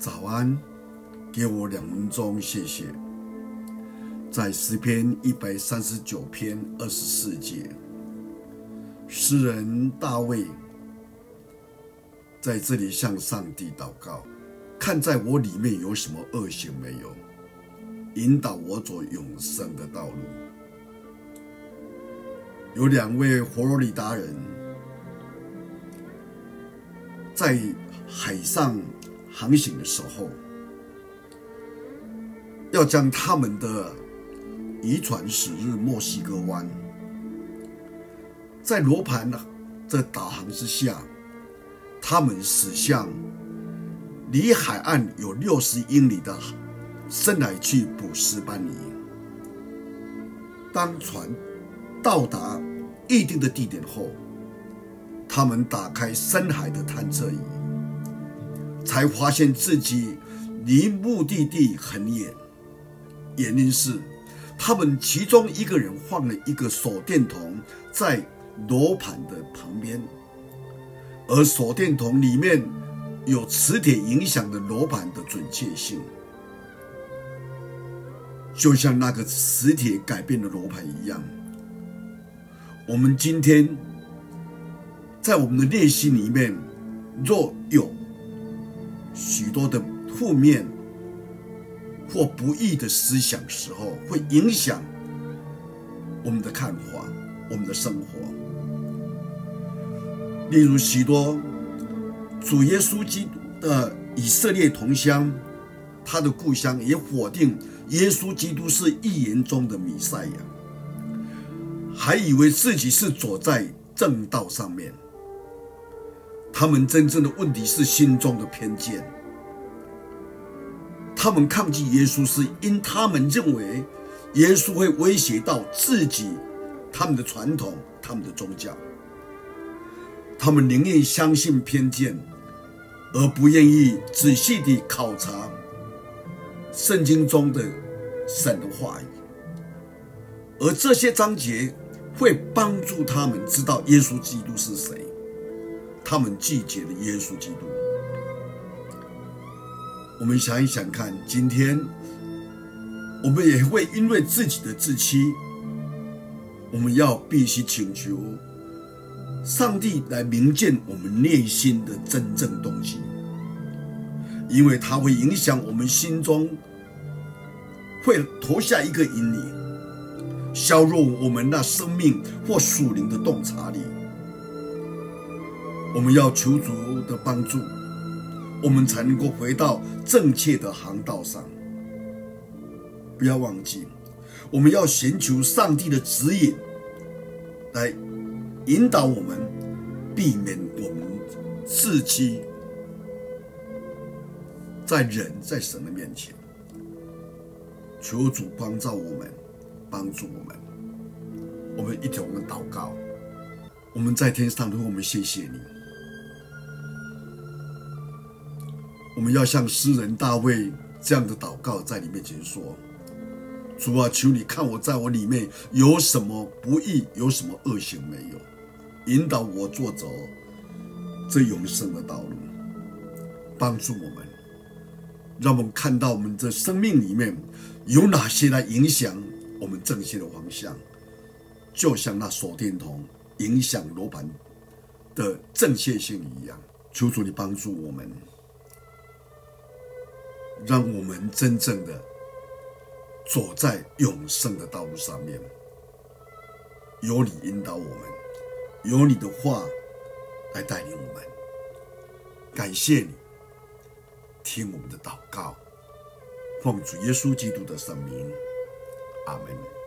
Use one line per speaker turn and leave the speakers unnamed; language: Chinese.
早安，给我两分钟，谢谢。在诗篇一百三十九篇二十四节，诗人大卫在这里向上帝祷告，看在我里面有什么恶行没有，引导我走永生的道路。有两位佛罗里达人在海上航行的时候，要将他们的渔船驶入墨西哥湾，在罗盘的导航之下，他们驶向离海岸有六十英里的深海去捕石斑鱼。当船到达预定的地点后，他们打开深海的探测仪，才发现自己离目的地很远。原因是，他们其中一个人放了一个手电筒在罗盘的旁边，而手电筒里面有磁铁影响的罗盘的准确性，就像那个磁铁改变了罗盘一样。我们今天在我们的练习里面，若有许多的负面或不义的思想时候，会影响我们的看法、我们的生活。例如，许多主耶稣基督的以色列同乡，他的故乡也否定耶稣基督是预言中的弥赛亚。还以为自己是走在正道上面，他们真正的问题是心中的偏见。他们抗拒耶稣，是因他们认为耶稣会威胁到自己、他们的传统、他们的宗教。他们宁愿相信偏见，而不愿意仔细地考察圣经中的神的话语。而这些章节。会帮助他们知道耶稣基督是谁，他们拒绝了耶稣基督。我们想一想看，今天我们也会因为自己的自欺，我们要必须请求上帝来明见我们内心的真正动机，因为它会影响我们心中，会投下一个阴影。削弱我们那生命或属灵的洞察力。我们要求主的帮助，我们才能够回到正确的航道上。不要忘记，我们要寻求上帝的指引，来引导我们，避免我们自欺，在人在神的面前，求主光照我们。帮助我们，我们一同我们祷告。我们在天上，我们谢谢你。我们要像诗人大卫这样的祷告，在你面前说：“主啊，求你看我在我里面有什么不义，有什么恶行没有，引导我做走这永生的道路，帮助我们，让我们看到我们的生命里面有哪些来影响。”我们正确的方向，就像那手电筒影响罗盘的正确性一样。求主你帮助我们，让我们真正的走在永生的道路上面。有你引导我们，有你的话来带领我们。感谢你，听我们的祷告，奉主耶稣基督的圣名。阿门。